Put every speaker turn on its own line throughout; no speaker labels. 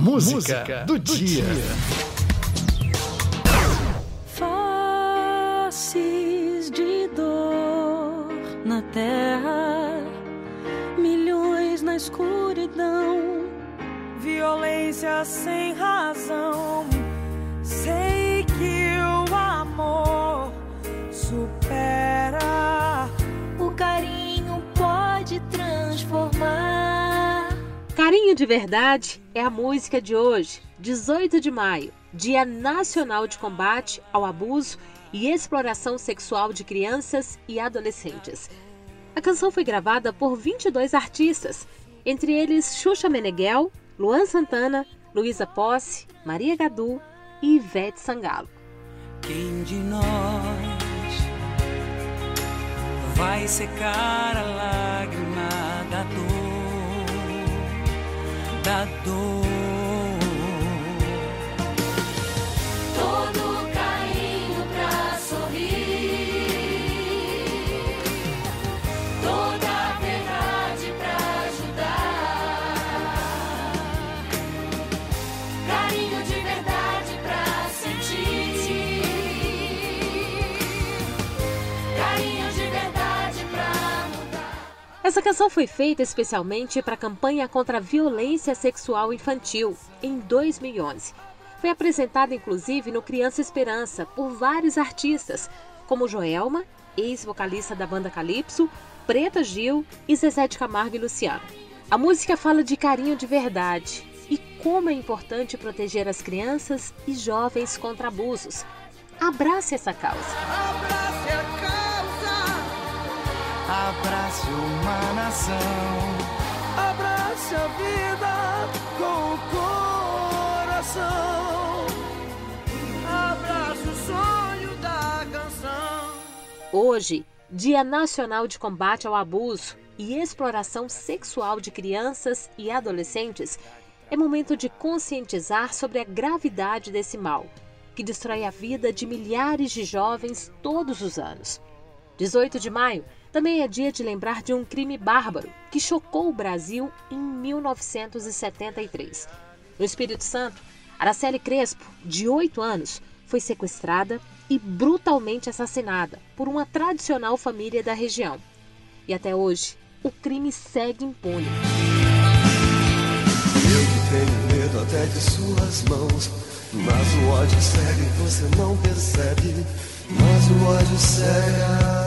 Música, Música do, do, dia. dia.
Faces de dor na terra, milhões na escuridão, violência sem razão. Sei que o amor supera, Carinho
de Verdade é a música de hoje, 18 de maio, Dia Nacional de Combate ao Abuso e Exploração Sexual de Crianças e Adolescentes. A canção foi gravada por 22 artistas, entre eles Xuxa Meneghel, Luan Santana, Luísa Posse, Maria Gadu e Ivete Sangalo.
Quem de nós vai secar a lágrima da dor? Da.
Foi feita especialmente para a campanha contra a violência sexual infantil, em 2011. Foi apresentada inclusive no Criança Esperança por vários artistas, como Joelma, ex-vocalista da banda Calypso, Preta Gil e Zezé de Camargo e Luciano. A música fala de carinho de verdade e como é importante proteger as crianças e jovens contra abusos. Abrace essa causa.
Abrace. Abrace uma nação abrace a vida com o coração. Abrace o sonho da canção.
Hoje, Dia Nacional de Combate ao Abuso e Exploração Sexual de Crianças e Adolescentes, é momento de conscientizar sobre a gravidade desse mal, que destrói a vida de milhares de jovens todos os anos. 18 de maio também é dia de lembrar de um crime bárbaro que chocou o Brasil em 1973. No Espírito Santo, Araceli Crespo, de 8 anos, foi sequestrada e brutalmente assassinada por uma tradicional família da região. E até hoje, o crime segue impune.
Eu que tenho medo até de suas mãos, mas o ódio cega e você não percebe, mas o ódio cega.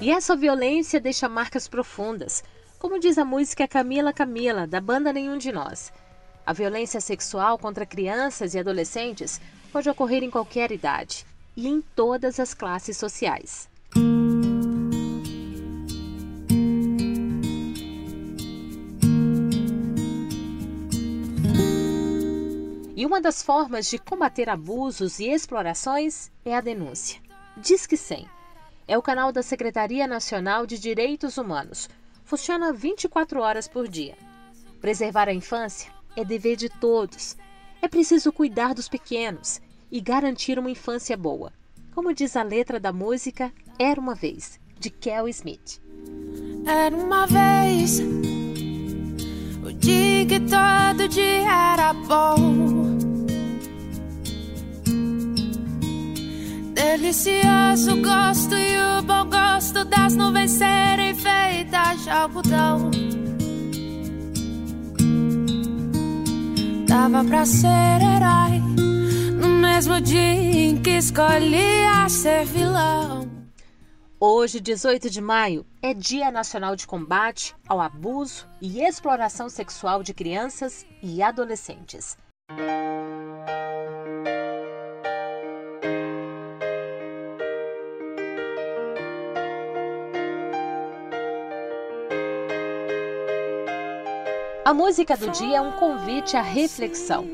E essa violência deixa marcas profundas, como diz a música Camila Camila, da banda Nenhum de Nós. A violência sexual contra crianças e adolescentes pode ocorrer em qualquer idade e em todas as classes sociais. E uma das formas de combater abusos e explorações é a denúncia. Disque 100 é o canal da Secretaria Nacional de Direitos Humanos. Funciona 24 horas por dia. Preservar a infância é dever de todos. É preciso cuidar dos pequenos e garantir uma infância boa. Como diz a letra da música Era uma Vez, de Kel Smith.
Era uma vez o dia que todo dia era bom. Delicioso gosto e o bom gosto das nuvens serem feitas de algodão. Dava pra ser herói no mesmo dia em que escolhia ser vilão.
Hoje, 18 de maio, é Dia Nacional de Combate ao Abuso e Exploração Sexual de Crianças e Adolescentes. A música do dia é um convite à reflexão,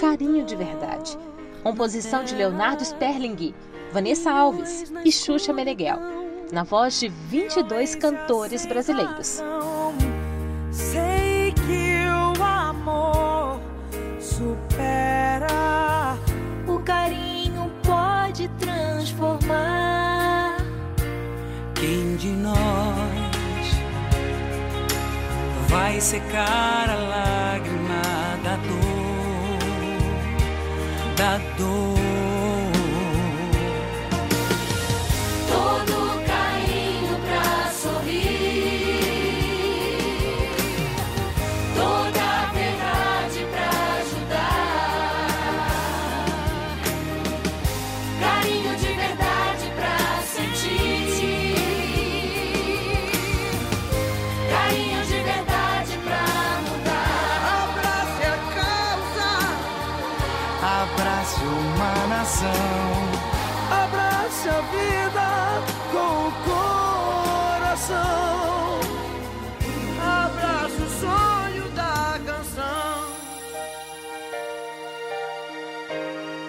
carinho de verdade. Composição de Leonardo Sperling, Vanessa Alves e Xuxa Meneghel, na voz de 22 cantores brasileiros.
Sei que o amor supera, o carinho pode transformar.
Quem de nós
vai secar a lágrima da dor, da dor.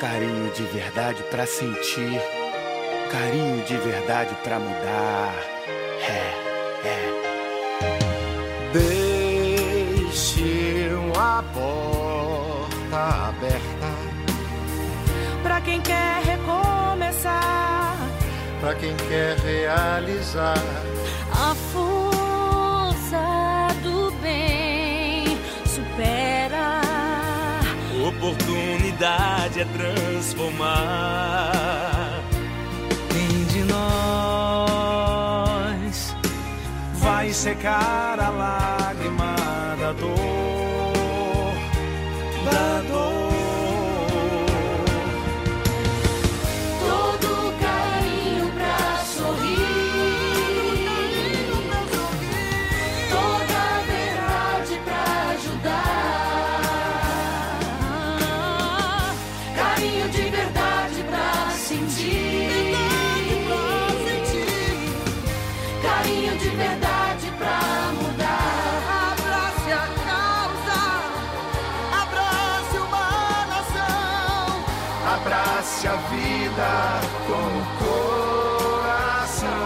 Carinho de verdade pra sentir, carinho de verdade pra mudar.
É, é.
Deixe a porta aberta
Pra quem quer recomeçar,
pra quem quer realizar.
A força
Oportunidade é transformar.
Quem de nós vai secar a lágrima
carinho de verdade pra mudar.
abrace a causa, abrace uma nação.
Abrace a vida com o coração.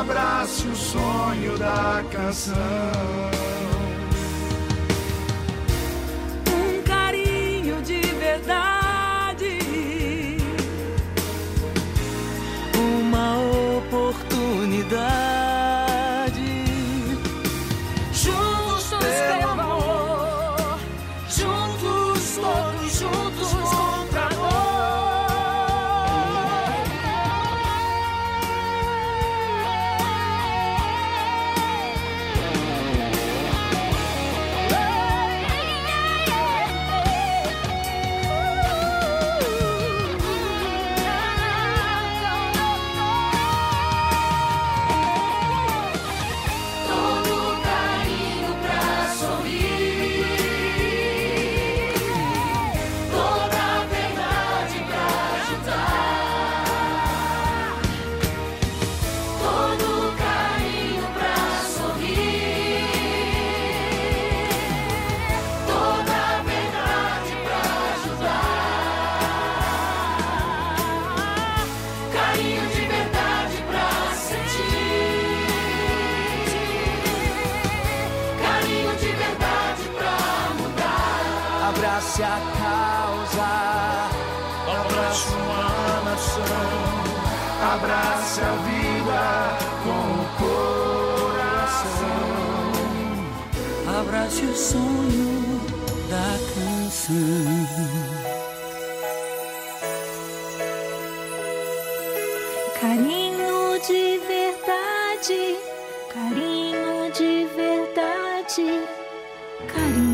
Abrace o sonho da canção.
Abrace a causa,
Abrace uma nação. Abrace a vida com o coração.
Abrace o sonho da canção.
Carinho de verdade, carinho de verdade, carinho.